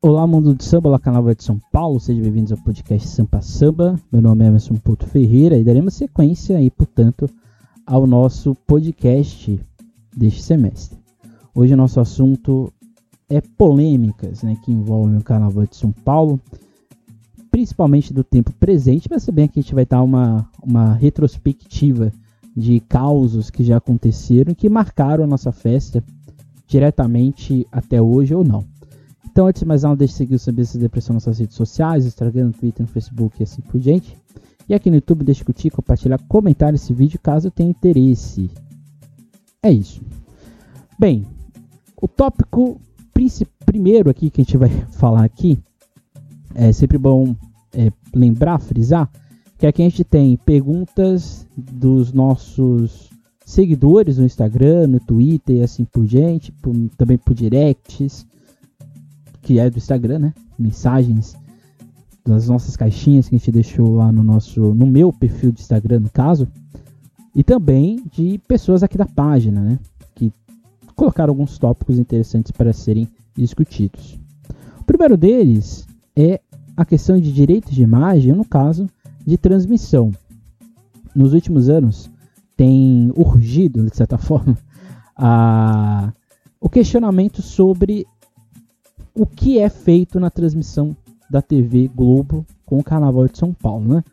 Olá, mundo do samba, olá, canal de São Paulo, sejam bem-vindos ao podcast Sampa Samba. Meu nome é Emerson Puto Ferreira e daremos sequência aí, portanto, ao nosso podcast deste semestre. Hoje o nosso assunto é polêmicas, né, que envolvem o Carnaval de São Paulo, principalmente do tempo presente, mas também aqui a gente vai dar uma, uma retrospectiva de causos que já aconteceram e que marcaram a nossa festa diretamente até hoje ou não. Então, antes de mais nada, deixe de seguir o Sambista Depressão nas nossas redes sociais, Instagram, Twitter, Facebook e assim por diante. E aqui no YouTube, deixe curtir, compartilhar, comentar esse vídeo caso tenha interesse. É isso. Bem, o tópico primeiro aqui que a gente vai falar aqui é sempre bom é, lembrar, frisar, que aqui a gente tem perguntas dos nossos seguidores no Instagram, no Twitter e assim por diante, por, também por directs, que é do Instagram, né? Mensagens das nossas caixinhas que a gente deixou lá no nosso, no meu perfil de Instagram, no caso, e também de pessoas aqui da página, né? Que colocaram alguns tópicos interessantes para serem discutidos. O primeiro deles é a questão de direitos de imagem, no caso, de transmissão. Nos últimos anos, tem urgido, de certa forma, a, o questionamento sobre o que é feito na transmissão da TV Globo com o Carnaval de São Paulo, né?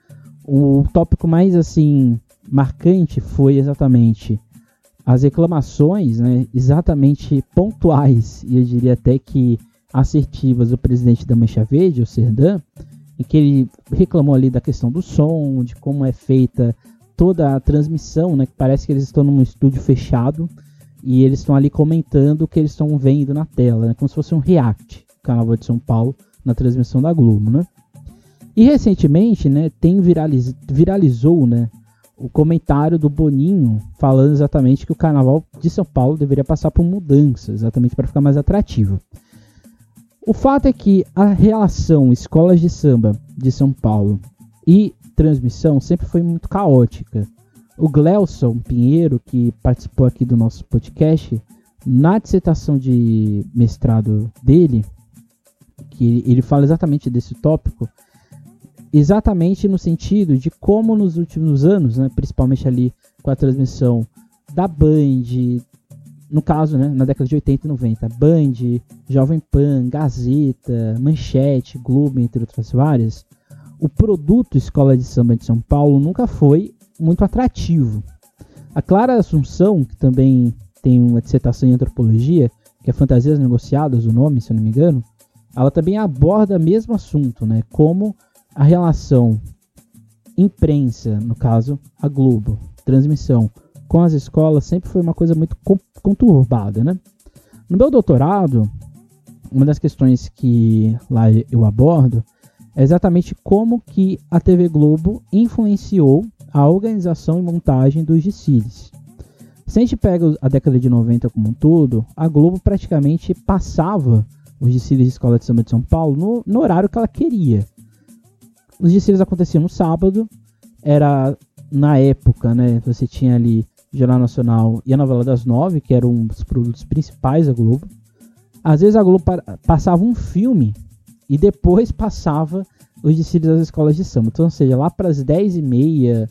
O tópico mais assim marcante foi exatamente as reclamações, né, exatamente pontuais e eu diria até que assertivas do presidente da Mancha Verde, o Serdan, em que ele reclamou ali da questão do som, de como é feita toda a transmissão, né? Que parece que eles estão num estúdio fechado e eles estão ali comentando o que eles estão vendo na tela, né? Como se fosse um react, Carnaval de São Paulo, na transmissão da Globo, né? E recentemente, né, tem viraliz... viralizou, né, o comentário do Boninho falando exatamente que o Carnaval de São Paulo deveria passar por mudanças, exatamente para ficar mais atrativo. O fato é que a relação escolas de samba de São Paulo e transmissão sempre foi muito caótica. O Glelson Pinheiro, que participou aqui do nosso podcast, na dissertação de mestrado dele, que ele fala exatamente desse tópico, exatamente no sentido de como nos últimos anos, né, principalmente ali com a transmissão da Band, no caso, né, na década de 80 e 90, Band, Jovem Pan, Gazeta, Manchete, Globo, entre outras várias, o produto Escola de Samba de São Paulo nunca foi muito atrativo. A Clara Assunção, que também tem uma dissertação em antropologia, que é Fantasias Negociadas, o nome, se eu não me engano, ela também aborda o mesmo assunto, né? Como a relação imprensa, no caso a Globo, transmissão com as escolas sempre foi uma coisa muito conturbada, né? No meu doutorado, uma das questões que lá eu abordo é exatamente como que a TV Globo influenciou a organização e montagem dos desfiles. Se a gente pega a década de 90 como um todo, a Globo praticamente passava os desfiles de escola de samba de São Paulo no, no horário que ela queria. Os desfiles aconteciam no sábado, era na época, né? Você tinha ali Jornal Nacional e a novela das nove, que eram os produtos principais da Globo. Às vezes a Globo passava um filme e depois passava os desfiles das escolas de samba. Então, ou seja, lá para as 10 e meia,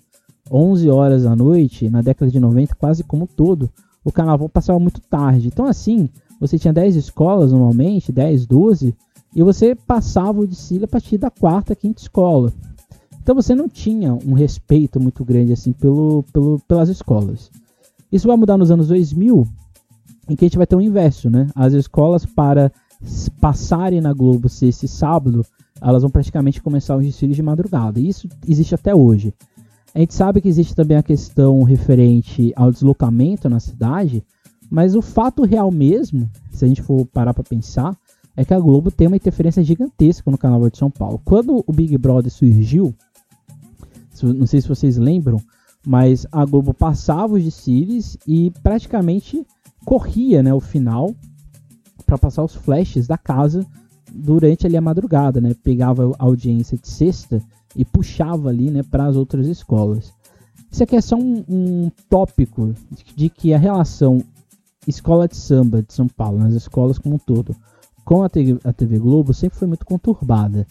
11 horas da noite, na década de 90, quase como todo, o carnaval passava muito tarde. Então, assim, você tinha 10 escolas normalmente, 10, 12, e você passava o desfile a partir da quarta, quinta escola. Então você não tinha um respeito muito grande assim pelo, pelo, pelas escolas. Isso vai mudar nos anos 2000, em que a gente vai ter um inverso, né? As escolas para passarem na Globo se esse sábado, elas vão praticamente começar os desfiles de madrugada. E isso existe até hoje. A gente sabe que existe também a questão referente ao deslocamento na cidade, mas o fato real mesmo, se a gente for parar para pensar, é que a Globo tem uma interferência gigantesca no Carnaval de São Paulo. Quando o Big Brother surgiu, não sei se vocês lembram, mas a Globo passava os desfiles e praticamente corria né, o final para passar os flashes da casa durante ali a madrugada, né? Pegava a audiência de sexta e puxava ali, né, para as outras escolas. Isso aqui é só um, um tópico de, que a relação escola de samba de São Paulo, nas escolas como um todo, com a TV, a TV Globo sempre foi muito conturbada.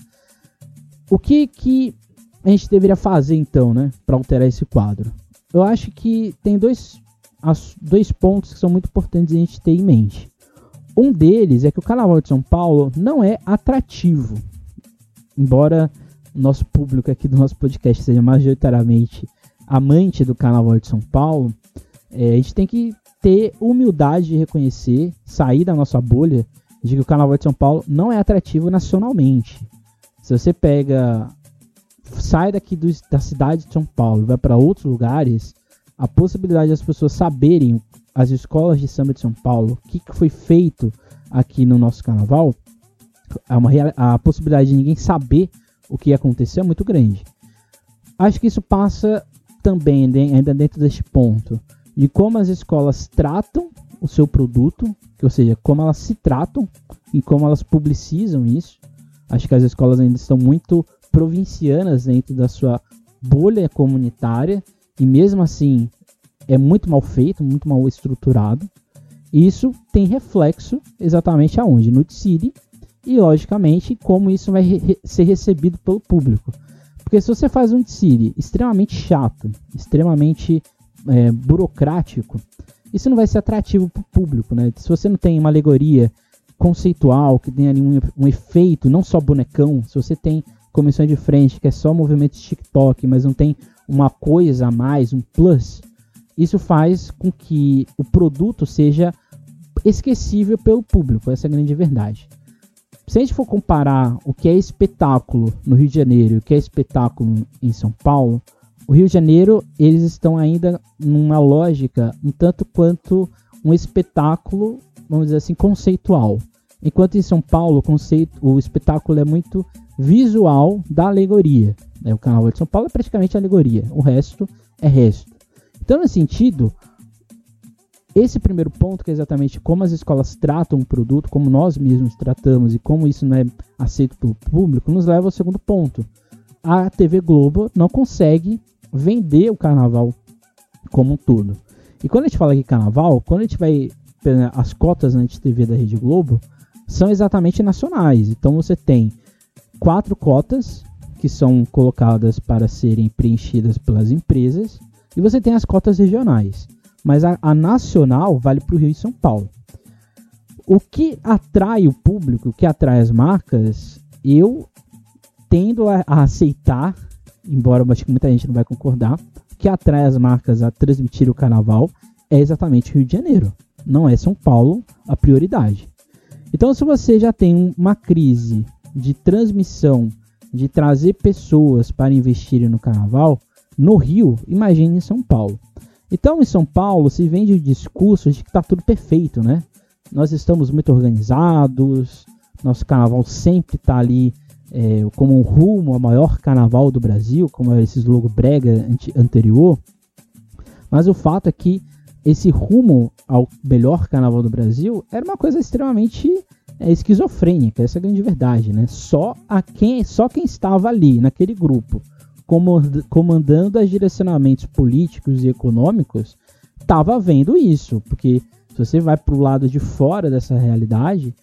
O que, que a gente deveria fazer então, né, para alterar esse quadro? Eu acho que tem dois, dois pontos que são muito importantes a gente ter em mente. Um deles é que o Carnaval de São Paulo não é atrativo. Embora nosso público aqui do nosso podcast seja majoritariamente amante do Carnaval de São Paulo, é, a gente tem que ter humildade de reconhecer, sair da nossa bolha de que o Carnaval de São Paulo não é atrativo nacionalmente. Se você pega, sai daqui do, da cidade de São Paulo, vai para outros lugares, a possibilidade das pessoas saberem as escolas de samba de São Paulo, o que, que foi feito aqui no nosso carnaval, a, uma, a possibilidade de ninguém saber o que aconteceu é muito grande. Acho que isso passa também, ainda dentro deste ponto, de como as escolas tratam o seu produto, ou seja, como elas se tratam e como elas publicizam isso. Acho que as escolas ainda estão muito provincianas dentro da sua bolha comunitária e mesmo assim é muito mal feito, muito mal estruturado. Isso tem reflexo exatamente aonde? No City e logicamente como isso vai re ser recebido pelo público. Porque se você faz um City extremamente chato, extremamente é, burocrático, isso não vai ser atrativo para o público, né? Se você não tem uma alegoria conceitual que tenha ali um, um efeito, não só bonecão, se você tem comissão de frente que é só movimento de TikTok, mas não tem uma coisa a mais, um plus, isso faz com que o produto seja esquecível pelo público, essa é a grande verdade. Se a gente for comparar o que é espetáculo no Rio de Janeiro e o que é espetáculo em São Paulo, o Rio de Janeiro eles estão ainda numa lógica um tanto quanto um espetáculo, vamos dizer assim, conceitual. Enquanto em São Paulo o, conceito, o espetáculo é muito visual da alegoria. Né? O Carnaval de São Paulo é praticamente alegoria, o resto é resto. Então, nesse sentido, esse primeiro ponto, que é exatamente como as escolas tratam o produto, como nós mesmos tratamos e como isso não é aceito pelo público, nos leva ao segundo ponto. A TV Globo não consegue vender o carnaval como um todo. E quando a gente fala de carnaval, quando a gente vai. As cotas na TV da Rede Globo são exatamente nacionais. Então você tem quatro cotas que são colocadas para serem preenchidas pelas empresas e você tem as cotas regionais. Mas a, a nacional vale para o Rio e São Paulo. O que atrai o público, o que atrai as marcas, eu tendo a, a aceitar, embora eu acho que muita gente não vai concordar, o que atrai as marcas a transmitir o carnaval é exatamente Rio de Janeiro. Não é São Paulo a prioridade. Então, se você já tem uma crise de transmissão, de trazer pessoas para investirem no carnaval, no Rio, imagine em São Paulo. Então, em São Paulo, se vende o discurso de que está tudo perfeito, né? Nós estamos muito organizados, nosso carnaval sempre está ali é, como um rumo ao maior carnaval do Brasil, como é esse logo brega anterior. Mas o fato é que esse rumo ao melhor carnaval do Brasil era uma coisa extremamente é, esquizofrênica, essa é a grande verdade, né? Só a quem, só quem estava ali naquele grupo comandando os direcionamentos políticos e econômicos, estava vendo isso, porque se você vai para o lado de fora dessa realidade,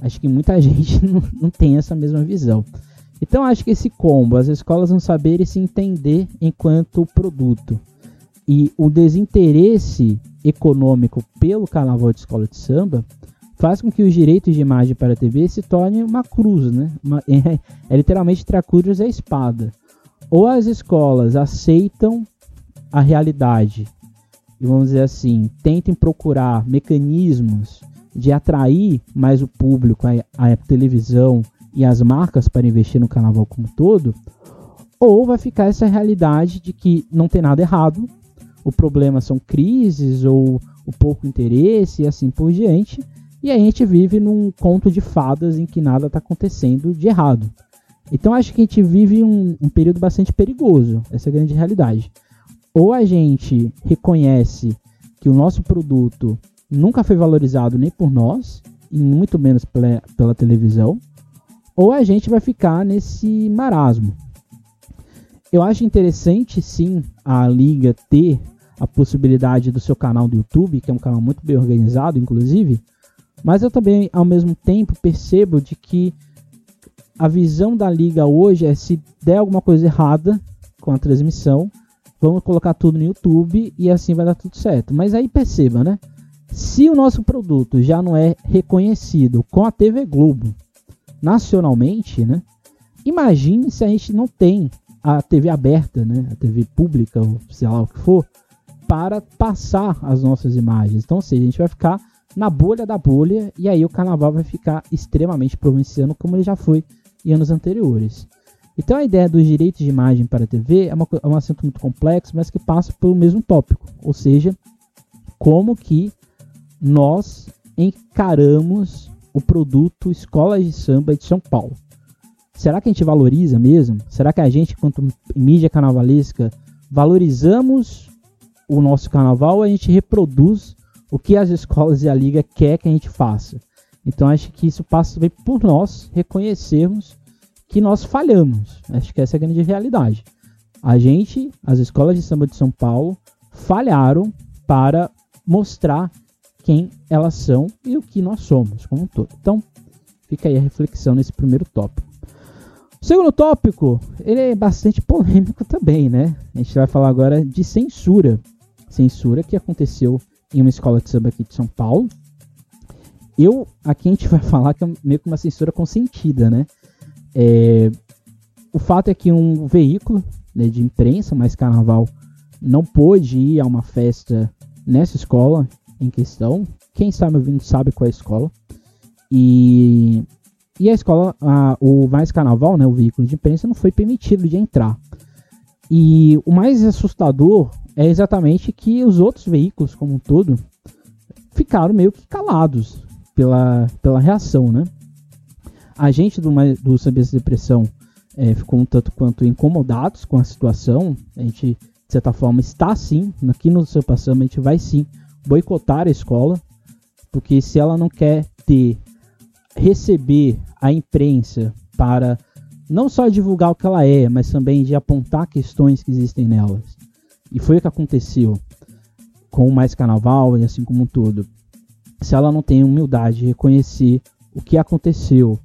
acho que muita gente não, não tem essa mesma visão. Então acho que esse combo, as escolas não saberem se entender enquanto produto e o desinteresse econômico pelo carnaval de escola de samba faz com que os direitos de imagem para a TV se tornem uma cruz, né? Uma, é, é literalmente cruz e a espada ou as escolas aceitam a realidade e vamos dizer assim, tentem procurar mecanismos de atrair mais o público, a, a televisão e as marcas para investir no carnaval como todo, ou vai ficar essa realidade de que não tem nada errado, o problema são crises ou o pouco interesse e assim por diante, e a gente vive num conto de fadas em que nada está acontecendo de errado. Então acho que a gente vive um, um período bastante perigoso, essa é a grande realidade. Ou a gente reconhece que o nosso produto nunca foi valorizado nem por nós, e muito menos pela, pela televisão, ou a gente vai ficar nesse marasmo. Eu acho interessante sim a liga ter a possibilidade do seu canal do YouTube, que é um canal muito bem organizado, inclusive, Mas eu também, ao mesmo tempo, percebo de que a visão da liga hoje é se der alguma coisa errada com a transmissão, vamos colocar tudo no YouTube e assim vai dar tudo certo. Mas aí perceba, né? Se o nosso produto já não é reconhecido com a TV Globo nacionalmente, né? Imagine se a gente não tem a TV aberta, né? A TV pública, ou sei lá o que for, para passar as nossas imagens. Então, ou seja, a gente vai ficar na bolha da bolha e aí o carnaval vai ficar extremamente provinciano como ele já foi em anos anteriores. Então a ideia dos direitos de imagem para a TV é, uma, é um assunto muito complexo, mas que passa pelo mesmo tópico, ou seja, como que nós encaramos o produto Escola de Samba de São Paulo. Será que a gente valoriza mesmo? Será que a gente, quanto mídia carnavalesca, valorizamos o nosso carnaval ou a gente reproduz o que as escolas e a liga quer que a gente faça? Então acho que isso passa também por nós reconhecermos que nós falhamos. Acho que essa é a grande realidade. A gente, as escolas de samba de São Paulo, falharam para mostrar quem elas são e o que nós somos como um todo. Então, fica aí a reflexão nesse primeiro tópico. O segundo tópico, ele é bastante polêmico também, né? A gente vai falar agora de censura. Censura que aconteceu em uma escola de samba aqui de São Paulo. Eu, aqui a gente vai falar que é meio que uma censura consentida, né? É, o fato é que um veículo né, de imprensa, mais carnaval, não pôde ir a uma festa nessa escola em questão. Quem está me ouvindo sabe qual é a escola. E, e a escola, a, o mais carnaval, né, o veículo de imprensa, não foi permitido de entrar. E o mais assustador é exatamente que os outros veículos, como um todo, ficaram meio que calados pela, pela reação, né? A gente do, do Sabias Depressão é, ficou um tanto quanto incomodados com a situação. A gente, de certa forma, está sim, aqui no seu passando, a gente vai sim boicotar a escola, porque se ela não quer ter, receber a imprensa para não só divulgar o que ela é, mas também de apontar questões que existem nelas. E foi o que aconteceu com o Mais Carnaval e assim como um todo. Se ela não tem humildade de reconhecer o que aconteceu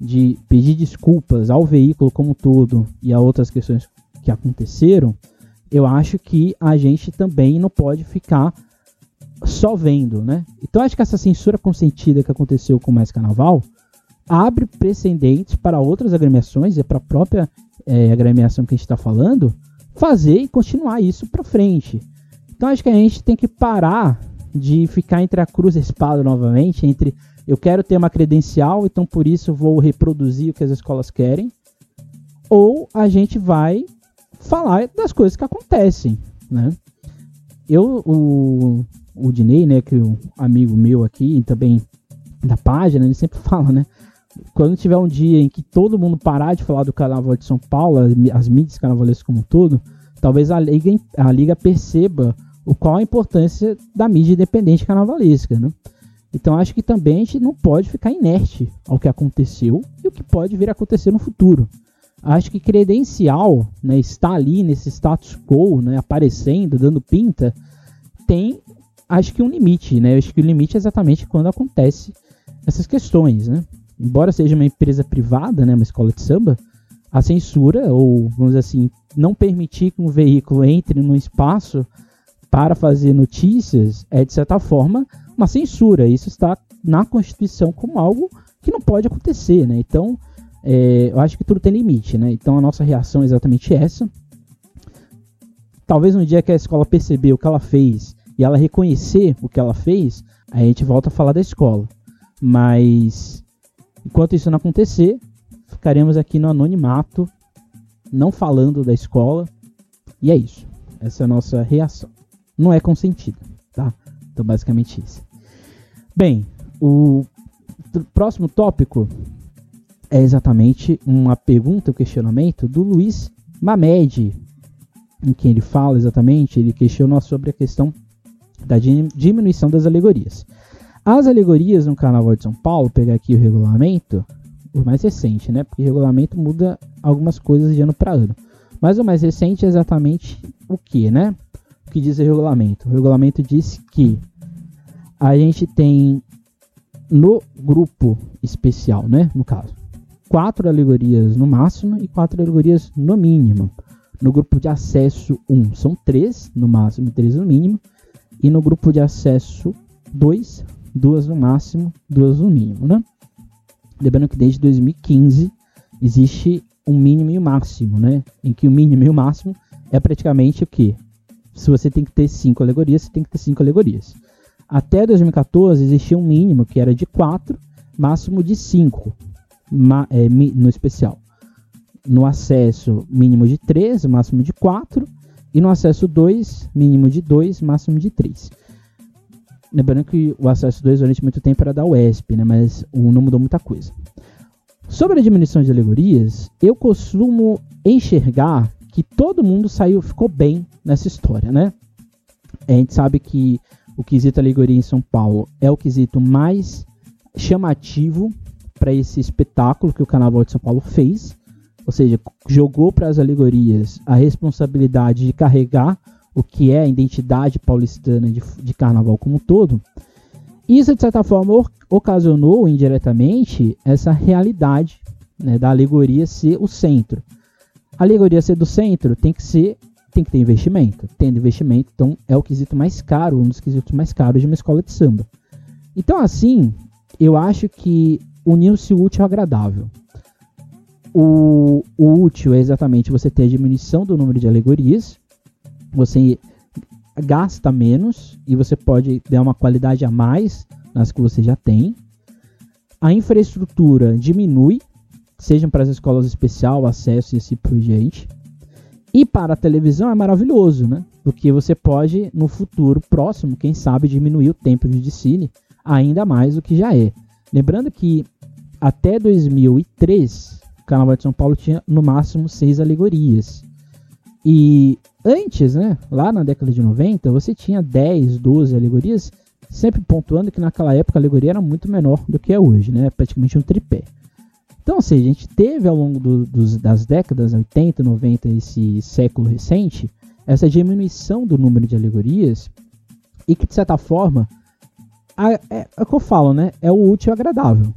de pedir desculpas ao veículo como um todo e a outras questões que aconteceram, eu acho que a gente também não pode ficar só vendo, né? Então acho que essa censura consentida que aconteceu com o Mais Carnaval abre precedentes para outras agremiações e para a própria é, agremiação que a gente está falando fazer e continuar isso para frente. Então acho que a gente tem que parar de ficar entre a cruz e a espada novamente, entre eu quero ter uma credencial, então por isso vou reproduzir o que as escolas querem. Ou a gente vai falar das coisas que acontecem, né? Eu, o, o Dinei, né, que é um amigo meu aqui, também da página, ele sempre fala, né? Quando tiver um dia em que todo mundo parar de falar do Carnaval de São Paulo, as mídias carnavalescas como um todo, talvez a liga, a liga perceba o qual a importância da mídia independente carnavalesca, né? Então acho que também a gente não pode ficar inerte ao que aconteceu e o que pode vir a acontecer no futuro. Acho que credencial, né, está ali nesse status quo, né, aparecendo, dando pinta, tem, acho que um limite, né? Acho que o limite é exatamente quando acontece essas questões, né? Embora seja uma empresa privada, né, uma escola de samba, a censura ou vamos dizer assim, não permitir que um veículo entre no espaço para fazer notícias é de certa forma uma censura. Isso está na Constituição como algo que não pode acontecer, né? Então, é, eu acho que tudo tem limite, né? Então, a nossa reação é exatamente essa. Talvez no dia que a escola perceber o que ela fez e ela reconhecer o que ela fez, a gente volta a falar da escola. Mas, enquanto isso não acontecer, ficaremos aqui no anonimato, não falando da escola. E é isso. Essa é a nossa reação. Não é consentida, tá? Então, basicamente isso. Bem, o próximo tópico é exatamente uma pergunta, um questionamento do Luiz Mamed, em que ele fala exatamente, ele questiona sobre a questão da diminuição das alegorias. As alegorias no Carnaval de São Paulo, pegar aqui o regulamento, o mais recente, né? Porque o regulamento muda algumas coisas de ano para ano. Mas o mais recente é exatamente o que, né? O que diz o regulamento? O regulamento diz que a gente tem no grupo especial, né? No caso, quatro alegorias no máximo e quatro alegorias no mínimo. No grupo de acesso 1 são três no máximo e três no mínimo. E no grupo de acesso 2, duas no máximo, duas no mínimo, né? Lembrando que desde 2015 existe um mínimo e um máximo, né? Em que o mínimo e o máximo é praticamente o que? Se você tem que ter cinco alegorias, você tem que ter cinco alegorias. Até 2014 existia um mínimo que era de 4, máximo de 5 é, no especial. No acesso, mínimo de 3, máximo de 4. E no acesso 2, mínimo de 2, máximo de 3. Lembrando que o acesso 2 durante muito tempo era da UESP, né? mas o não mudou muita coisa. Sobre a diminuição de alegorias, eu costumo enxergar que todo mundo saiu, ficou bem nessa história, né? A gente sabe que o quesito alegoria em São Paulo é o quesito mais chamativo para esse espetáculo que o Carnaval de São Paulo fez, ou seja, jogou para as alegorias a responsabilidade de carregar o que é a identidade paulistana de, de carnaval como um todo. Isso, de certa forma, ocasionou indiretamente essa realidade né, da alegoria ser o centro. A alegoria ser do centro tem que ser tem que ter investimento. Tendo investimento, então é o quesito mais caro, um dos quesitos mais caros de uma escola de samba. Então, assim, eu acho que uniu-se o útil ao agradável. O, o útil é exatamente você ter a diminuição do número de alegorias, você gasta menos e você pode dar uma qualidade a mais nas que você já tem. A infraestrutura diminui, sejam para as escolas especial, acesso e assim por diante. E para a televisão é maravilhoso, né? Porque você pode, no futuro próximo, quem sabe, diminuir o tempo de desfile ainda mais do que já é. Lembrando que até 2003, o Carnaval de São Paulo tinha no máximo seis alegorias. E antes, né, lá na década de 90, você tinha 10, 12 alegorias, sempre pontuando que naquela época a alegoria era muito menor do que é hoje, né? Praticamente um tripé. Então, ou seja, a gente teve ao longo do, dos, das décadas 80, 90, esse século recente, essa diminuição do número de alegorias e que, de certa forma, a, é, é, o que eu falo, né? É o útil e agradável.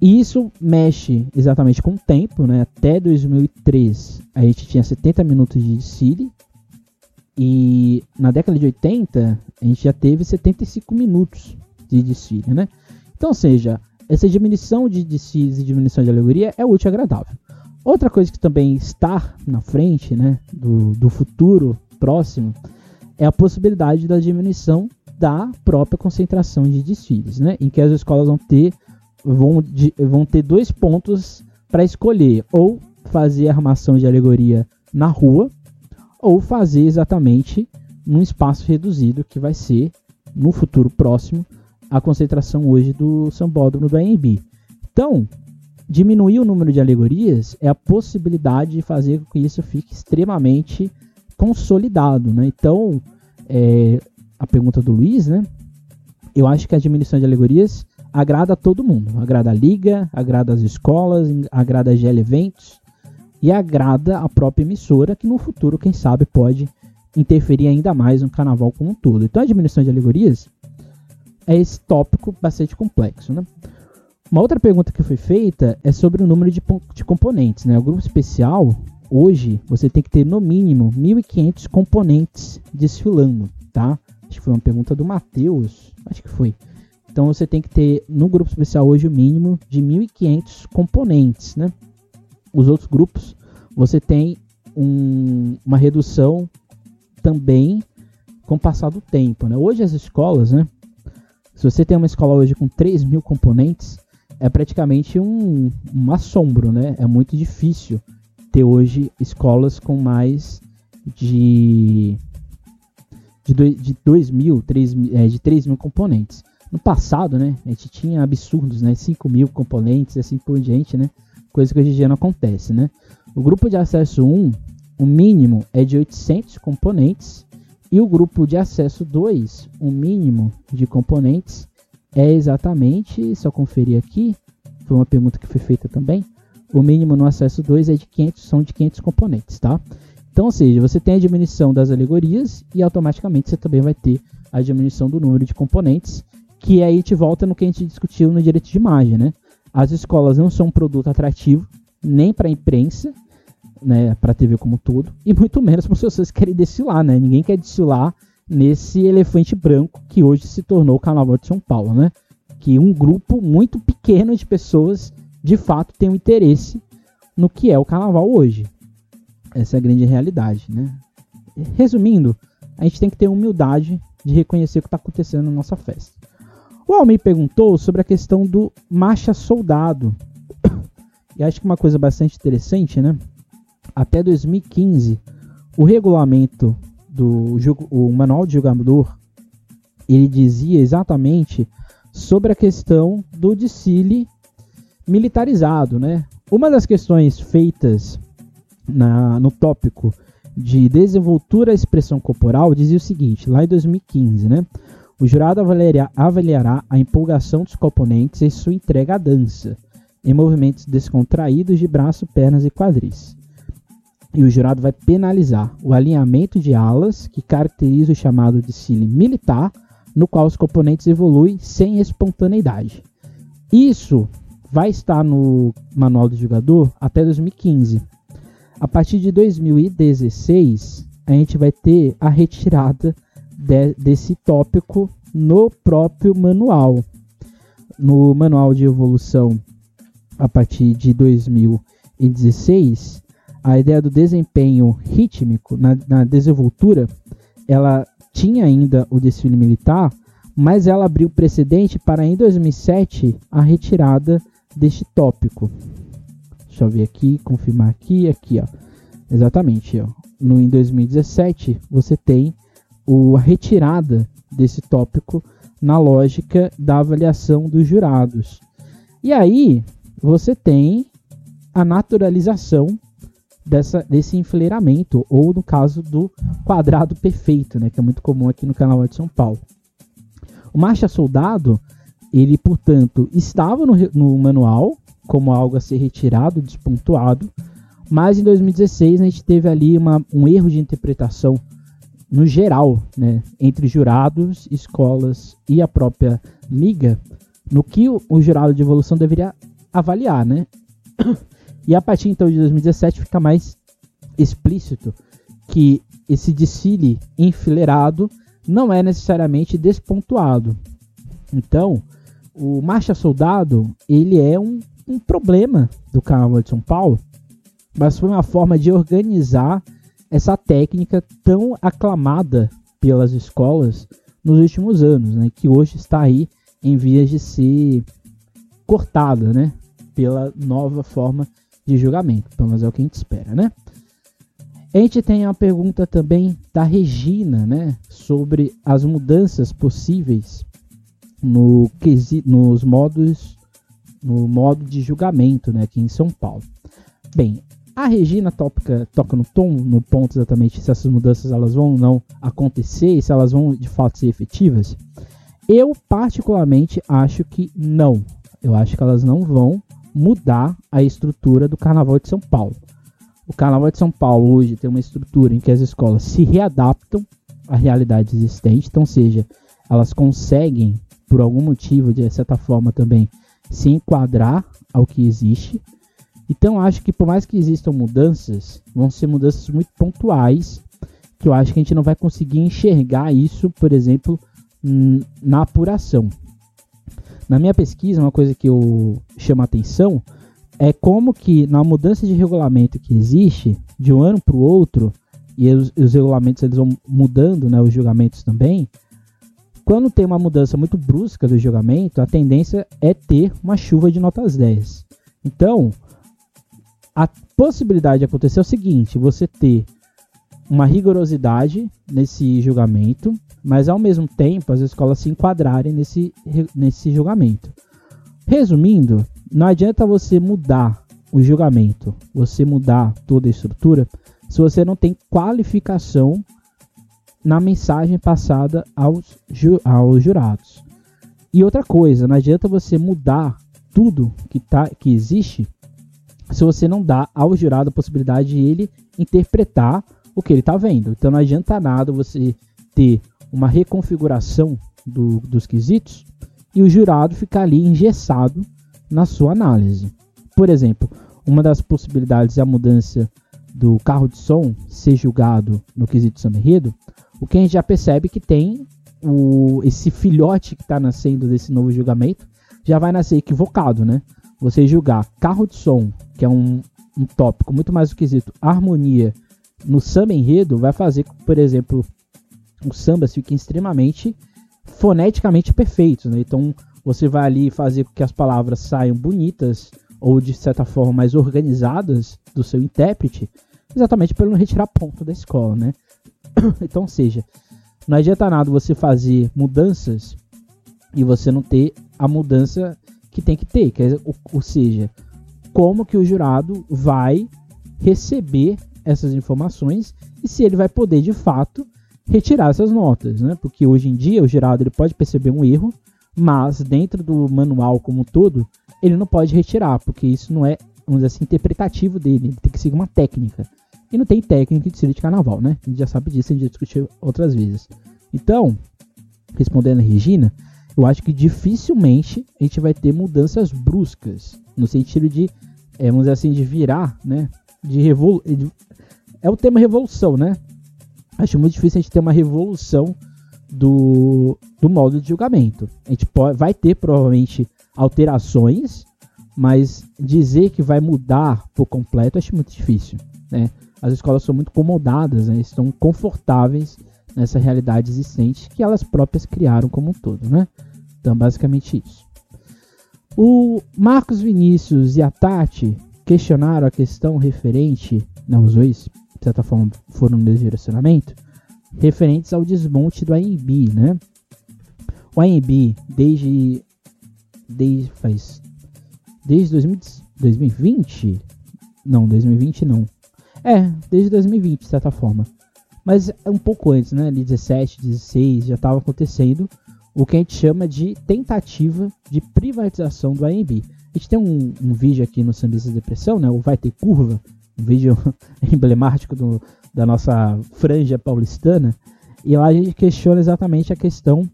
E isso mexe exatamente com o tempo, né? Até 2003 a gente tinha 70 minutos de desfile e na década de 80 a gente já teve 75 minutos de desfile, né? Então, ou seja, essa diminuição de desfiles e diminuição de alegoria é útil e agradável. Outra coisa que também está na frente, né, do, do futuro próximo, é a possibilidade da diminuição da própria concentração de desfiles, né, em que as escolas vão ter, vão, de, vão ter dois pontos para escolher, ou fazer armação de alegoria na rua, ou fazer exatamente num espaço reduzido, que vai ser, no futuro próximo, a concentração hoje do sambódromo do AMB. Então, diminuir o número de alegorias é a possibilidade de fazer com que isso fique extremamente consolidado. Né? Então, é, a pergunta do Luiz, né? Eu acho que a diminuição de alegorias agrada a todo mundo. Agrada a liga, agrada as escolas, agrada a GL Eventos e agrada a própria emissora, que no futuro, quem sabe, pode interferir ainda mais no carnaval como um todo. Então a diminuição de alegorias é esse tópico bastante complexo. Né? Uma outra pergunta que foi feita é sobre o número de, de componentes. Né? O grupo especial, hoje, você tem que ter no mínimo 1.500 componentes desfilando. Tá? Acho que foi uma pergunta do Matheus. Acho que foi. Então você tem que ter no grupo especial hoje o mínimo de 1.500 componentes. Né? Os outros grupos você tem um, uma redução também com o passar do tempo. Né? Hoje as escolas, né, se você tem uma escola hoje com 3 mil componentes, é praticamente um, um assombro, né? É muito difícil ter hoje escolas com mais de de 2 de dois mil, 3, é, de 3 mil componentes. No passado, né, a gente tinha absurdos, né, 5 mil componentes assim por diante, né, coisa que hoje em dia não acontece, né. O grupo de acesso 1, o mínimo é de 800 componentes e o grupo de acesso 2, o mínimo de componentes é exatamente, eu conferir aqui, foi uma pergunta que foi feita também, o mínimo no acesso 2 é de 500, são de 500 componentes, tá? Então, ou seja, você tem a diminuição das alegorias e automaticamente você também vai ter a diminuição do número de componentes que aí gente volta no que a gente discutiu no direito de imagem, né? As escolas não são um produto atrativo, nem para a imprensa, né, para a TV como um todo, e muito menos para as pessoas que querem desfilar, né? Ninguém quer desfilar nesse elefante branco que hoje se tornou o Carnaval de São Paulo, né? Que um grupo muito pequeno de pessoas de fato tem um interesse no que é o Carnaval hoje. Essa é a grande realidade, né? Resumindo, a gente tem que ter humildade de reconhecer o que está acontecendo na nossa festa. O Almir perguntou sobre a questão do marcha soldado. E acho que uma coisa bastante interessante, né? Até 2015, o regulamento do o manual de jogador ele dizia exatamente sobre a questão do desfile militarizado, né? Uma das questões feitas na, no tópico de desenvoltura e expressão corporal dizia o seguinte, lá em 2015, né? O jurado avaliará, avaliará a empolgação dos componentes em sua entrega à dança, em movimentos descontraídos de braço, pernas e quadris. E o jurado vai penalizar o alinhamento de alas, que caracteriza o chamado desfile militar, no qual os componentes evoluem sem espontaneidade. Isso vai estar no manual do jogador até 2015. A partir de 2016, a gente vai ter a retirada de, desse tópico no próprio manual. No manual de evolução, a partir de 2016, a ideia do desempenho rítmico na, na desenvoltura, ela tinha ainda o desfile militar, mas ela abriu precedente para em 2007 a retirada deste tópico. Deixa eu ver aqui, confirmar aqui, aqui, ó. Exatamente, ó. No em 2017 você tem o, a retirada desse tópico na lógica da avaliação dos jurados. E aí você tem a naturalização dessa, desse enfileiramento, ou no caso do quadrado perfeito, né, que é muito comum aqui no canal de São Paulo. O marcha soldado, ele, portanto, estava no, no manual como algo a ser retirado, despontuado, mas em 2016 a gente teve ali uma, um erro de interpretação no geral, né, entre jurados, escolas e a própria liga, no que o, o jurado de evolução deveria avaliar, né? E a partir então de 2017 fica mais explícito que esse desfile enfileirado não é necessariamente despontuado. Então, o marcha soldado ele é um, um problema do Carnaval de São Paulo, mas foi uma forma de organizar essa técnica tão aclamada pelas escolas nos últimos anos, né, que hoje está aí em vias de ser cortada, né, pela nova forma de julgamento. Pelo menos é o que a gente espera, né? A gente tem a pergunta também da Regina, né, sobre as mudanças possíveis no nos modos no modo de julgamento, né, aqui em São Paulo. Bem, a Regina toca, toca no tom, no ponto exatamente se essas mudanças elas vão ou não acontecer e se elas vão de fato ser efetivas. Eu particularmente acho que não. Eu acho que elas não vão mudar a estrutura do Carnaval de São Paulo. O Carnaval de São Paulo hoje tem uma estrutura em que as escolas se readaptam à realidade existente, então seja, elas conseguem por algum motivo de certa forma também se enquadrar ao que existe então acho que por mais que existam mudanças, vão ser mudanças muito pontuais, que eu acho que a gente não vai conseguir enxergar isso, por exemplo, na apuração. Na minha pesquisa, uma coisa que eu chamo a atenção é como que na mudança de regulamento que existe de um ano para o outro, e os, os, regulamentos eles vão mudando, né, os julgamentos também, quando tem uma mudança muito brusca do julgamento, a tendência é ter uma chuva de notas 10. Então, a possibilidade de acontecer é o seguinte: você ter uma rigorosidade nesse julgamento, mas ao mesmo tempo as escolas se enquadrarem nesse, nesse julgamento. Resumindo, não adianta você mudar o julgamento, você mudar toda a estrutura, se você não tem qualificação na mensagem passada aos, ju aos jurados. E outra coisa, não adianta você mudar tudo que, tá, que existe se você não dá ao jurado a possibilidade de ele interpretar o que ele está vendo. Então não adianta nada você ter uma reconfiguração do, dos quesitos e o jurado ficar ali engessado na sua análise. Por exemplo, uma das possibilidades é a mudança do carro de som ser julgado no quesito samba enredo, o que a gente já percebe que tem o, esse filhote que está nascendo desse novo julgamento já vai nascer equivocado, né? Você julgar carro de som, que é um, um tópico muito mais do quesito harmonia no samba enredo, vai fazer por exemplo, os sambas fiquem extremamente foneticamente perfeitos, né? Então você vai ali fazer com que as palavras saiam bonitas ou de certa forma mais organizadas do seu intérprete, exatamente para não retirar ponto da escola, né? então, seja, não adianta nada você fazer mudanças e você não ter a mudança que tem que ter, que é, ou, ou seja, como que o jurado vai receber essas informações e se ele vai poder de fato retirar essas notas, né? Porque hoje em dia o jurado ele pode perceber um erro, mas dentro do manual como um todo, ele não pode retirar, porque isso não é, vamos assim, interpretativo dele, ele tem que seguir uma técnica. E não tem técnica de desfile de carnaval, né? A gente já sabe disso, a gente já discutiu outras vezes. Então, respondendo a Regina, eu acho que dificilmente a gente vai ter mudanças bruscas, no sentido de, é, vamos dizer assim, de virar, né? De revolu é o tema revolução, né? Acho muito difícil a gente ter uma revolução do, do modo de julgamento. A gente pode, vai ter provavelmente alterações, mas dizer que vai mudar por completo acho muito difícil, né? As escolas são muito comodadas, né? estão confortáveis nessa realidade existente que elas próprias criaram como um todo, né? Então, basicamente isso. O Marcos Vinícius e a Tati questionaram a questão referente, né, os dois, de certa forma, foram no mesmo direcionamento, referentes ao desmonte do AMB, né? O AMB, desde desde faz desde 2020, não, 2020 não. É, desde 2020, de certa forma. Mas é um pouco antes, né? Ali 17, 16, já estava acontecendo o que a gente chama de tentativa de privatização do AMB. A gente tem um, um vídeo aqui no Sambista Depressão, né? O Vai Ter Curva, vídeo emblemático do, da nossa franja paulistana. E lá a gente questiona exatamente a questão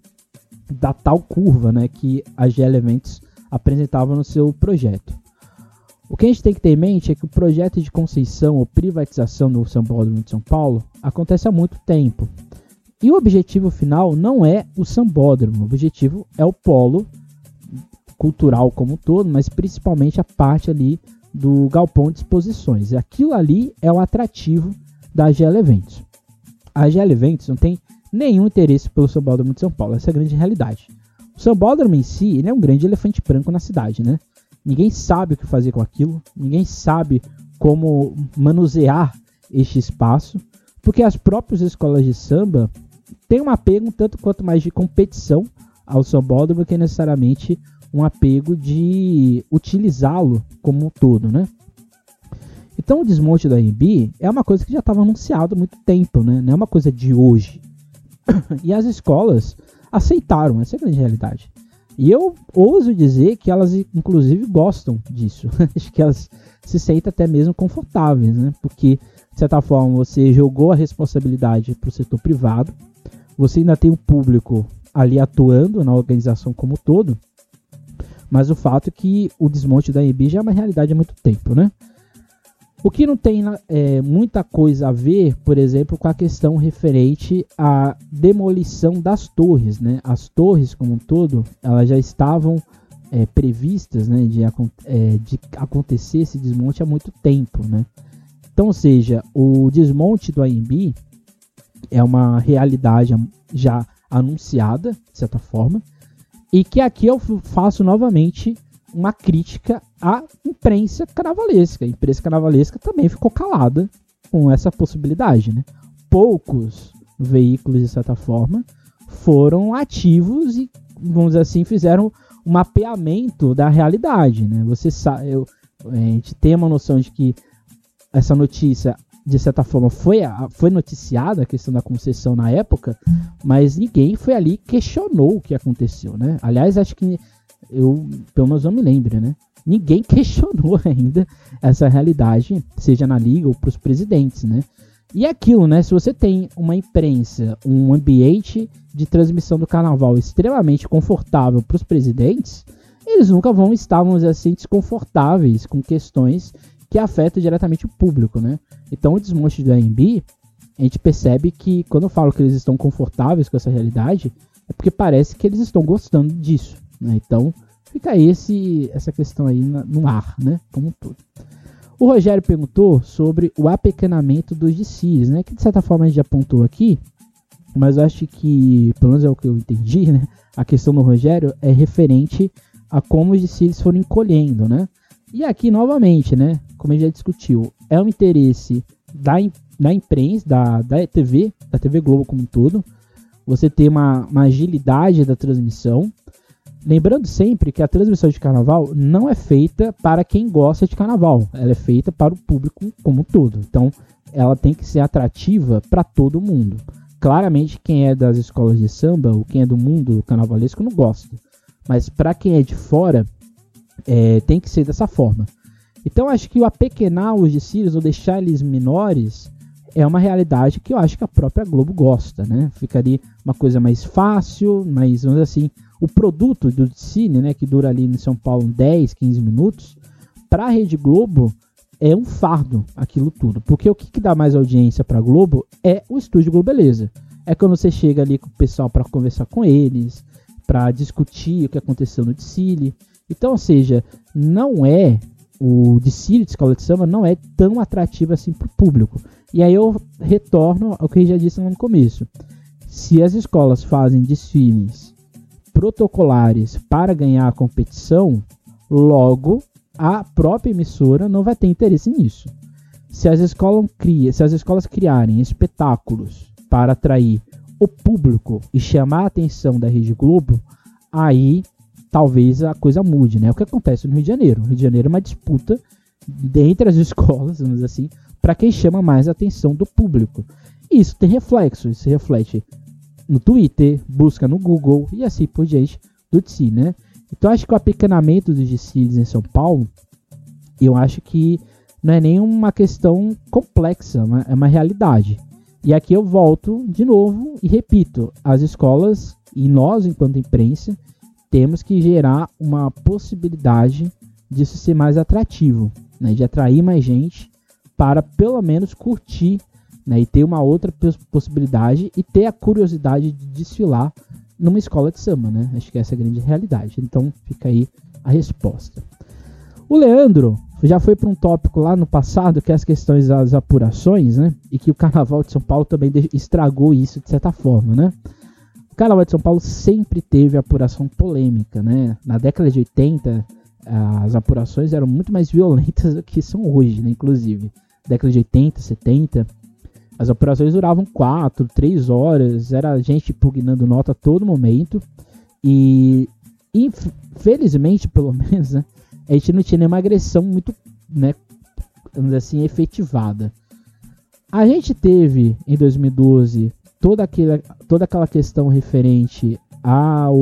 da tal curva né, que a GL Eventos apresentava no seu projeto. O que a gente tem que ter em mente é que o projeto de concessão ou privatização do São Paulo de São Paulo acontece há muito tempo. E o objetivo final não é o sambódromo, o objetivo é o polo cultural como um todo, mas principalmente a parte ali do galpão de exposições. E aquilo ali é o atrativo da GL Eventos. A GL Eventos não tem nenhum interesse pelo Sambódromo de São Paulo. Essa é a grande realidade. O Sambódromo em si ele é um grande elefante branco na cidade, né? Ninguém sabe o que fazer com aquilo, ninguém sabe como manusear este espaço, porque as próprias escolas de samba têm um apego tanto quanto mais de competição ao sambódromo que necessariamente um apego de utilizá-lo como um todo, né? Então o desmonte da AMB é uma coisa que já estava anunciado há muito tempo, né? Não é uma coisa de hoje. e as escolas aceitaram, essa é a grande realidade. E eu ouso dizer que elas, inclusive, gostam disso. Acho que elas se sentem até mesmo confortáveis, né? Porque, de certa forma, você jogou a responsabilidade para o setor privado, você ainda tem o público ali atuando na organização como um todo, mas o fato é que o desmonte da EB já é uma realidade há muito tempo, né? O que não tem é, muita coisa a ver, por exemplo, com a questão referente à demolição das torres. Né? As torres, como um todo, elas já estavam é, previstas né, de, é, de acontecer esse desmonte há muito tempo. Né? Então, ou seja, o desmonte do AMB é uma realidade já anunciada, de certa forma, e que aqui eu faço novamente uma crítica à imprensa carnavalesca. A imprensa carnavalesca também ficou calada com essa possibilidade. Né? Poucos veículos, de certa forma, foram ativos e, vamos dizer assim, fizeram um mapeamento da realidade. Né? Você sabe, eu, a gente tem uma noção de que essa notícia, de certa forma, foi, foi noticiada, a questão da concessão na época, mas ninguém foi ali questionou o que aconteceu. Né? Aliás, acho que eu, pelo menos eu me lembro, né? Ninguém questionou ainda essa realidade, seja na liga ou para os presidentes, né? E é aquilo, né? Se você tem uma imprensa, um ambiente de transmissão do carnaval extremamente confortável para os presidentes, eles nunca vão estar, vamos dizer assim, desconfortáveis com questões que afetam diretamente o público, né? Então, o desmonte do AMB, a gente percebe que quando eu falo que eles estão confortáveis com essa realidade, é porque parece que eles estão gostando disso, né? Então, fica esse, essa questão aí no ar, né? Como todo. O Rogério perguntou sobre o apequenamento dos desfiles, né? Que de certa forma a gente já apontou aqui, mas eu acho que, pelo menos é o que eu entendi, né? A questão do Rogério é referente a como os desfiles foram encolhendo, né? E aqui, novamente, né? Como a gente já discutiu, é um interesse da, da imprensa, da, da TV, da TV Globo como um todo. Você ter uma, uma agilidade da transmissão, Lembrando sempre que a transmissão de carnaval não é feita para quem gosta de carnaval, ela é feita para o público como um todo. Então, ela tem que ser atrativa para todo mundo. Claramente, quem é das escolas de samba ou quem é do mundo carnavalesco não gosta. Mas para quem é de fora, é, tem que ser dessa forma. Então, acho que o apequenar os desfiles ou deixar eles menores é uma realidade que eu acho que a própria Globo gosta, né? Ficaria uma coisa mais fácil, mais, vamos dizer assim, o produto do cine, né, que dura ali em São Paulo 10, 15 minutos, para a Rede Globo é um fardo aquilo tudo. Porque o que, que dá mais audiência para a Globo é o estúdio Globo Beleza. É quando você chega ali com o pessoal para conversar com eles, para discutir o que aconteceu no Dicile. Então, ou seja, não é o Dicile de escola de samba não é tão atrativo assim para o público. E aí eu retorno ao que eu já disse no começo. Se as escolas fazem desfiles protocolares para ganhar a competição, logo a própria emissora não vai ter interesse nisso. Se as escolas, cria, se as escolas criarem espetáculos para atrair o público e chamar a atenção da Rede Globo, aí talvez a coisa mude, né? O que acontece no Rio de Janeiro? O Rio de Janeiro é uma disputa entre as escolas, vamos dizer assim, para quem chama mais a atenção do público. E isso tem reflexo, isso reflete no Twitter, busca no Google e assim por diante do TSI, né? Então acho que o apequenamento dos desfiles em São Paulo, eu acho que não é nem uma questão complexa, é uma realidade. E aqui eu volto de novo e repito, as escolas e nós enquanto imprensa temos que gerar uma possibilidade disso ser mais atrativo, né? de atrair mais gente para pelo menos curtir né, e ter uma outra possibilidade e ter a curiosidade de desfilar numa escola de samba, né? Acho que essa é a grande realidade. Então fica aí a resposta. O Leandro já foi para um tópico lá no passado, que é as questões das apurações, né? E que o Carnaval de São Paulo também estragou isso de certa forma, né? O Carnaval de São Paulo sempre teve apuração polêmica, né? Na década de 80, as apurações eram muito mais violentas do que são hoje, né? Inclusive, década de 80, 70, as operações duravam 4, 3 horas, era gente pugnando nota a todo momento. E infelizmente, pelo menos, né, a gente não tinha nenhuma agressão muito, né, assim, efetivada. A gente teve em 2012 toda aquela, toda aquela questão referente ao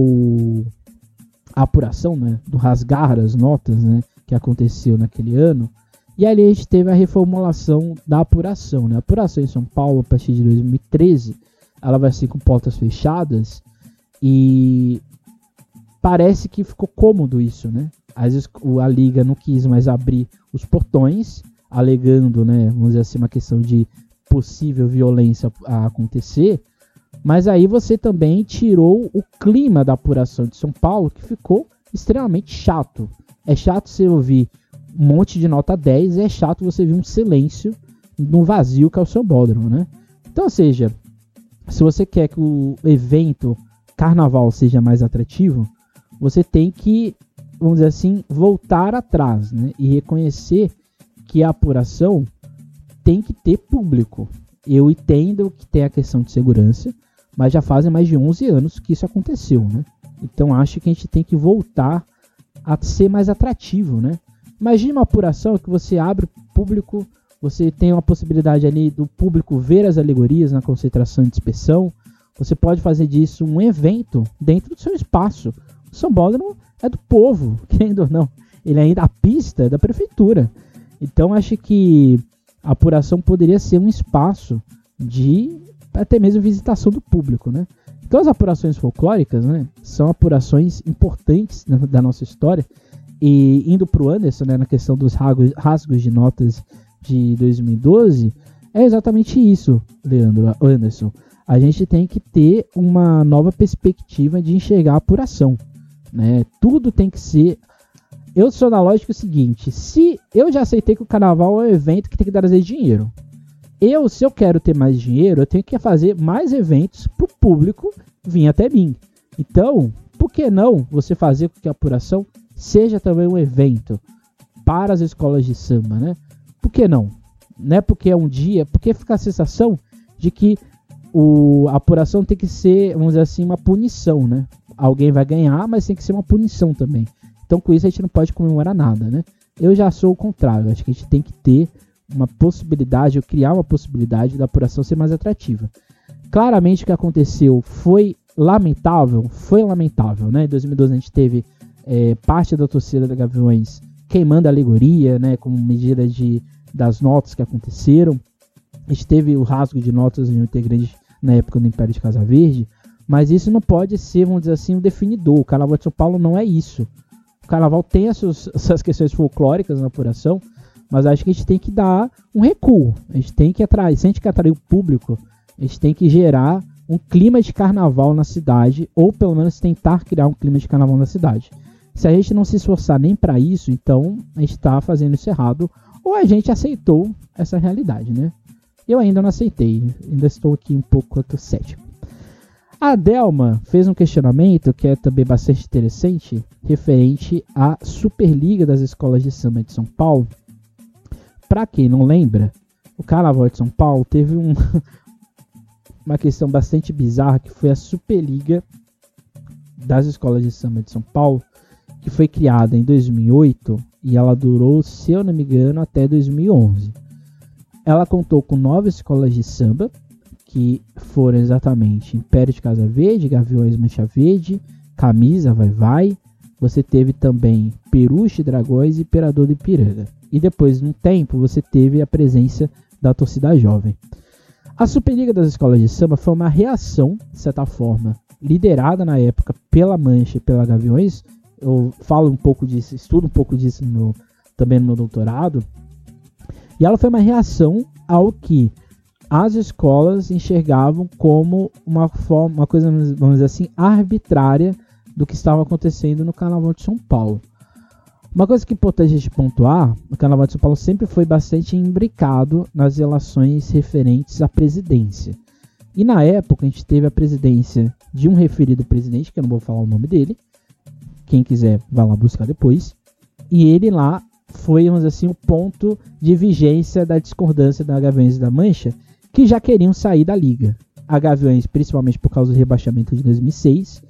a apuração, né, do rasgar as notas, né, que aconteceu naquele ano. E ali a gente teve a reformulação da apuração. Né? A apuração em São Paulo, a partir de 2013, ela vai ser com portas fechadas e parece que ficou cômodo isso, né? Às vezes a liga não quis mais abrir os portões, alegando, né, vamos dizer assim, uma questão de possível violência a acontecer. Mas aí você também tirou o clima da apuração de São Paulo, que ficou extremamente chato. É chato você ouvir um monte de nota 10, é chato você ver um silêncio no vazio que é o seu bódromo, né? Então, ou seja, se você quer que o evento carnaval seja mais atrativo, você tem que, vamos dizer assim, voltar atrás, né? E reconhecer que a apuração tem que ter público. Eu entendo que tem a questão de segurança, mas já fazem mais de 11 anos que isso aconteceu, né? Então acho que a gente tem que voltar a ser mais atrativo, né? Imagine uma apuração que você abre público, você tem uma possibilidade ali do público ver as alegorias na concentração e dispersão. Você pode fazer disso um evento dentro do seu espaço. O São Paulo é do povo, querendo ou não. Ele ainda a pista é da prefeitura. Então acho que a apuração poderia ser um espaço de até mesmo visitação do público, né? Então as apurações folclóricas, né, são apurações importantes da nossa história e indo para o Anderson, né, na questão dos rasgos, rasgos de notas de 2012, é exatamente isso, Leandro Anderson. A gente tem que ter uma nova perspectiva de enxergar a apuração. Né? Tudo tem que ser. Eu sou na lógica seguinte: se eu já aceitei que o carnaval é um evento que tem que trazer dinheiro, eu, se eu quero ter mais dinheiro, eu tenho que fazer mais eventos para o público vir até mim. Então, por que não você fazer com que a apuração seja também um evento para as escolas de samba, né? Por que não? Não é porque é um dia, porque fica a sensação de que o, a apuração tem que ser, vamos dizer assim, uma punição, né? Alguém vai ganhar, mas tem que ser uma punição também. Então, com isso, a gente não pode comemorar nada, né? Eu já sou o contrário. Acho que a gente tem que ter uma possibilidade, ou criar uma possibilidade da apuração ser mais atrativa. Claramente, o que aconteceu foi lamentável, foi lamentável, né? Em 2012 a gente teve é, parte da torcida da Gaviões queimando a alegoria, né? Como medida de, das notas que aconteceram. A gente teve o rasgo de notas em integrante na época do Império de Casa Verde, mas isso não pode ser, vamos dizer assim, um definidor. O Carnaval de São Paulo não é isso. Carnaval tem essas questões folclóricas na apuração, mas acho que a gente tem que dar um recuo. A gente tem que atrair, se a gente quer atrair o público, a gente tem que gerar um clima de carnaval na cidade, ou pelo menos tentar criar um clima de carnaval na cidade. Se a gente não se esforçar nem para isso, então a gente está fazendo isso errado, ou a gente aceitou essa realidade, né? Eu ainda não aceitei, ainda estou aqui um pouco cético. A Delma fez um questionamento que é também bastante interessante, referente à Superliga das Escolas de Samba de São Paulo. Para quem não lembra, o Carnaval de São Paulo teve um, uma questão bastante bizarra que foi a Superliga das Escolas de Samba de São Paulo, que foi criada em 2008 e ela durou, se eu não me engano, até 2011. Ela contou com nove escolas de samba, que foram exatamente Império de Casa Verde, Gaviões Mancha Verde, Camisa Vai Vai. Você teve também Peruche Dragões e Imperador do Ipiranga. E depois, num tempo, você teve a presença da torcida jovem. A Superliga das Escolas de Samba foi uma reação, de certa forma, liderada na época pela Mancha e pela Gaviões. Eu falo um pouco disso, estudo um pouco disso no meu, também no meu doutorado, e ela foi uma reação ao que as escolas enxergavam como uma forma, uma coisa, vamos dizer assim, arbitrária do que estava acontecendo no Carnaval de São Paulo. Uma coisa que é importante a gente pontuar, o Carnaval de São Paulo sempre foi bastante imbricado nas relações referentes à presidência. E na época a gente teve a presidência de um referido presidente, que eu não vou falar o nome dele, quem quiser vai lá buscar depois. E ele lá foi, vamos assim, o ponto de vigência da discordância da e da Mancha, que já queriam sair da liga. A Gaviões, principalmente por causa do rebaixamento de 2006,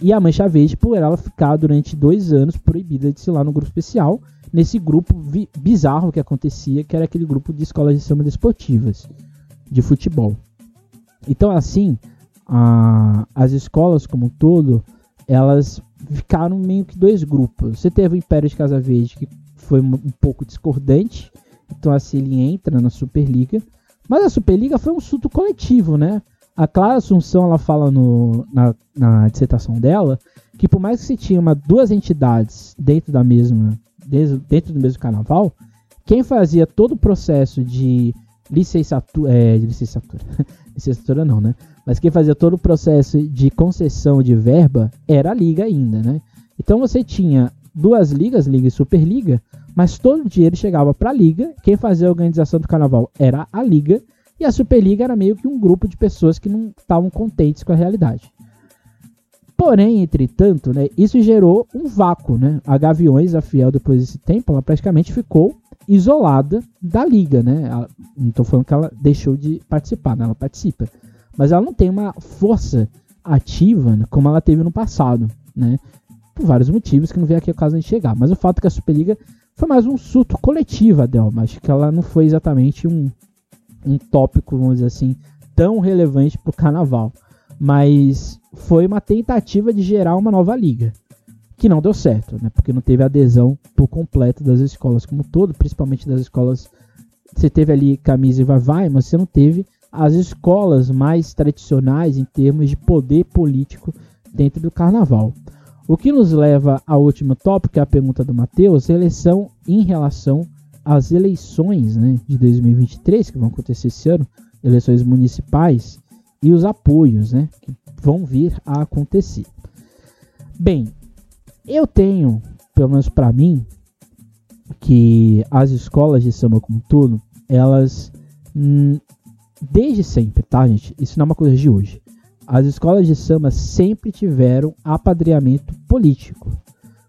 e a Mancha Verde por ela ficar durante dois anos proibida de lá no grupo especial, nesse grupo bizarro que acontecia, que era aquele grupo de escolas de samba desportivas, de futebol. Então, assim, a, as escolas como um todo, elas ficaram meio que dois grupos. Você teve o Império de Casa Verde, que foi um pouco discordante. Então assim ele entra na Superliga. Mas a Superliga foi um surto coletivo, né? A Clara Assunção ela fala no, na, na dissertação dela que por mais que se tinha uma, duas entidades dentro da mesma dentro do mesmo carnaval, quem fazia todo o processo de licenciatura, é, de licenciatura, licenciatura não, né? Mas quem fazia todo o processo de concessão de verba era a liga ainda, né? Então você tinha duas ligas, Liga e Superliga, mas todo o dinheiro chegava para a liga. Quem fazia a organização do carnaval era a liga e a Superliga era meio que um grupo de pessoas que não estavam contentes com a realidade. Porém, entretanto, né, isso gerou um vácuo, né? A Gaviões, a Fiel, depois desse tempo, ela praticamente ficou isolada da liga, né? Ela, não estou falando que ela deixou de participar, né? ela participa, mas ela não tem uma força ativa né, como ela teve no passado, né? por vários motivos que não vem aqui o caso de chegar. Mas o fato é que a Superliga foi mais um surto coletivo, Adel, mas que ela não foi exatamente um, um tópico, vamos dizer assim, tão relevante para o carnaval. Mas foi uma tentativa de gerar uma nova liga, que não deu certo, né? Porque não teve adesão por completo das escolas como todo, principalmente das escolas você teve ali camisa e vai vai, mas você não teve as escolas mais tradicionais em termos de poder político dentro do carnaval. O que nos leva ao último tópico, que é a pergunta do Matheus, eleição em relação às eleições né, de 2023, que vão acontecer esse ano, eleições municipais, e os apoios né, que vão vir a acontecer. Bem, eu tenho, pelo menos para mim, que as escolas de samba como todo, elas hum, desde sempre, tá, gente? Isso não é uma coisa de hoje as escolas de samba sempre tiveram apadreamento político.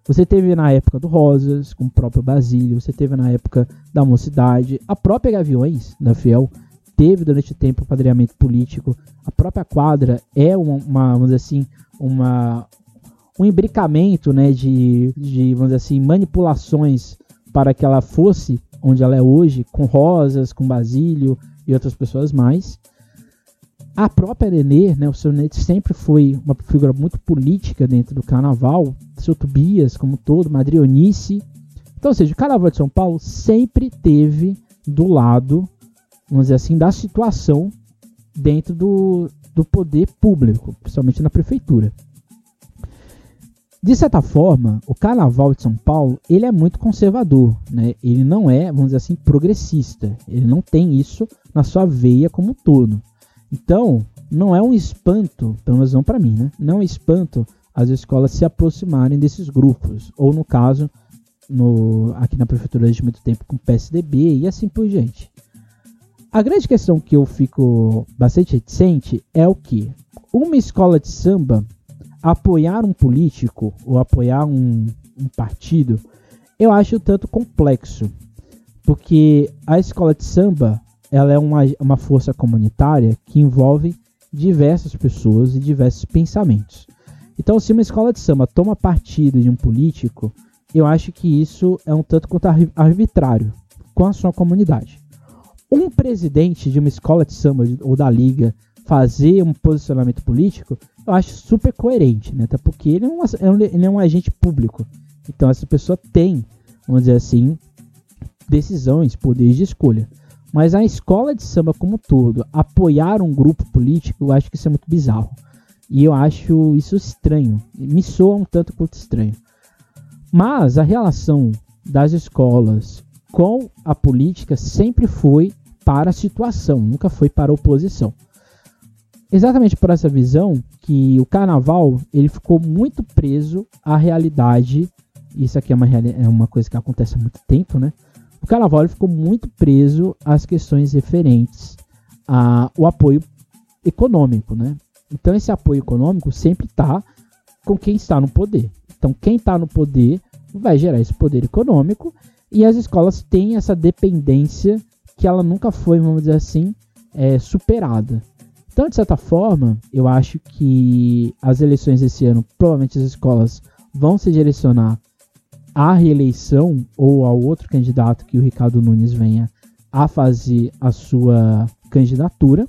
Você teve na época do Rosas, com o próprio Basílio, você teve na época da Mocidade, a própria Gaviões, da Fiel, teve durante o tempo apadreamento político. A própria quadra é uma, uma vamos dizer assim, uma, um imbricamento né, de, de, vamos dizer assim, manipulações para que ela fosse onde ela é hoje, com Rosas, com Basílio e outras pessoas mais. A própria Nenê, né, o seu Nenê sempre foi uma figura muito política dentro do carnaval, seu Tobias como todo, Madrionice. Então, ou seja, o carnaval de São Paulo sempre teve do lado, vamos dizer assim, da situação dentro do, do poder público, principalmente na prefeitura. De certa forma, o carnaval de São Paulo, ele é muito conservador, né? Ele não é, vamos dizer assim, progressista. Ele não tem isso na sua veia como um todo. Então, não é um espanto, pelo menos não para mim, né? Não é um espanto as escolas se aproximarem desses grupos, ou no caso, no, aqui na prefeitura de muito tempo com PSDB e assim por diante. A grande questão que eu fico bastante reticente é o que uma escola de samba apoiar um político ou apoiar um, um partido, eu acho tanto complexo, porque a escola de samba ela é uma, uma força comunitária que envolve diversas pessoas e diversos pensamentos. Então, se uma escola de samba toma partido de um político, eu acho que isso é um tanto quanto arbitrário com a sua comunidade. Um presidente de uma escola de samba ou da liga fazer um posicionamento político, eu acho super coerente, né? Até porque ele é um, é ele é um agente público. Então, essa pessoa tem, vamos dizer assim, decisões, poderes de escolha. Mas a escola de samba como todo, apoiar um grupo político, eu acho que isso é muito bizarro. E eu acho isso estranho. Me soa um tanto quanto estranho. Mas a relação das escolas com a política sempre foi para a situação, nunca foi para a oposição. Exatamente por essa visão que o carnaval ele ficou muito preso à realidade. Isso aqui é uma, é uma coisa que acontece há muito tempo, né? O carnaval ficou muito preso às questões referentes ao apoio econômico, né? Então esse apoio econômico sempre está com quem está no poder. Então quem está no poder vai gerar esse poder econômico e as escolas têm essa dependência que ela nunca foi, vamos dizer assim, é, superada. Então, de certa forma, eu acho que as eleições desse ano, provavelmente as escolas vão se direcionar à reeleição ou ao outro candidato que o Ricardo Nunes venha a fazer a sua candidatura.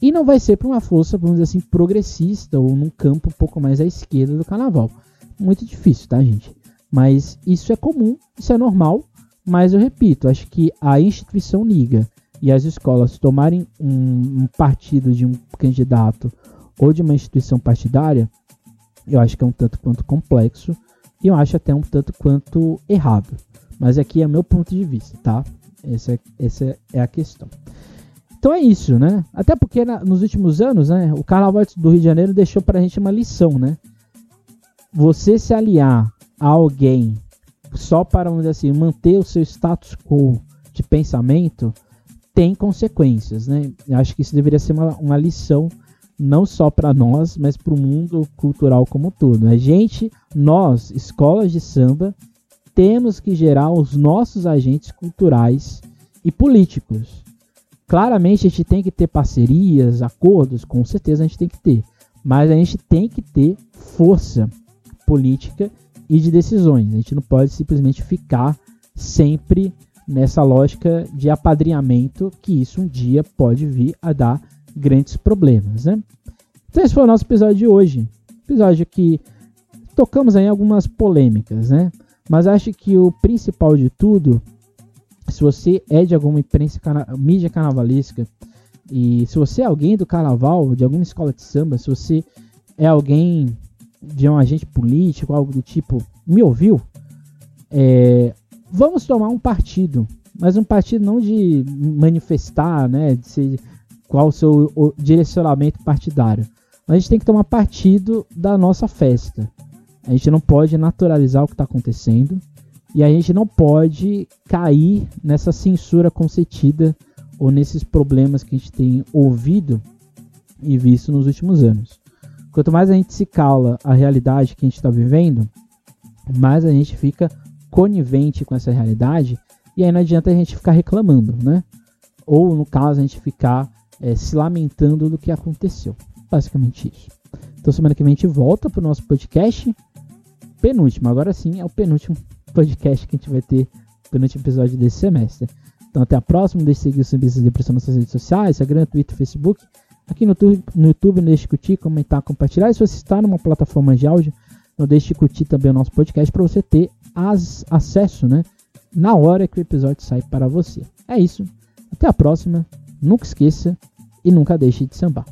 E não vai ser para uma força, vamos dizer assim, progressista ou num campo um pouco mais à esquerda do carnaval. Muito difícil, tá, gente? Mas isso é comum, isso é normal. Mas eu repito, acho que a instituição liga e as escolas tomarem um, um partido de um candidato ou de uma instituição partidária, eu acho que é um tanto quanto complexo e eu acho até um tanto quanto errado. Mas aqui é meu ponto de vista, tá? Essa, é, essa é a questão. Então é isso, né? Até porque na, nos últimos anos, né, o Carnaval do Rio de Janeiro deixou pra gente uma lição, né? Você se aliar a alguém só para, vamos dizer assim, manter o seu status quo de pensamento tem consequências, né? Eu acho que isso deveria ser uma, uma lição não só para nós, mas para o mundo cultural como um todo. A gente, nós, escolas de samba, temos que gerar os nossos agentes culturais e políticos. Claramente a gente tem que ter parcerias, acordos, com certeza a gente tem que ter, mas a gente tem que ter força política e de decisões. A gente não pode simplesmente ficar sempre nessa lógica de apadrinhamento que isso um dia pode vir a dar grandes problemas, né? Então esse foi o nosso episódio de hoje. Episódio que tocamos aí algumas polêmicas, né? Mas acho que o principal de tudo se você é de alguma imprensa, mídia carnavalesca, e se você é alguém do carnaval, de alguma escola de samba, se você é alguém de um agente político, algo do tipo, me ouviu? É, vamos tomar um partido, mas um partido não de manifestar, né, de ser qual o seu o direcionamento partidário. A gente tem que tomar partido da nossa festa. A gente não pode naturalizar o que está acontecendo e a gente não pode cair nessa censura concedida ou nesses problemas que a gente tem ouvido e visto nos últimos anos. Quanto mais a gente se cala a realidade que a gente está vivendo, mais a gente fica conivente com essa realidade e aí não adianta a gente ficar reclamando, né? Ou no caso a gente ficar é, se lamentando do que aconteceu. Basicamente isso. Então semana que vem a gente volta para o nosso podcast penúltimo. Agora sim é o penúltimo podcast que a gente vai ter, penúltimo episódio desse semestre. Então até a próxima. Deixe de seguir o Sambistas de Depressão nas redes sociais, Instagram, Twitter, Facebook. Aqui no no YouTube não deixe de curtir, comentar, compartilhar. E se você está numa plataforma de áudio, não deixe de curtir também o nosso podcast para você ter as, acesso, né? Na hora que o episódio sai para você. É isso. Até a próxima. Nunca esqueça e nunca deixe de sambar.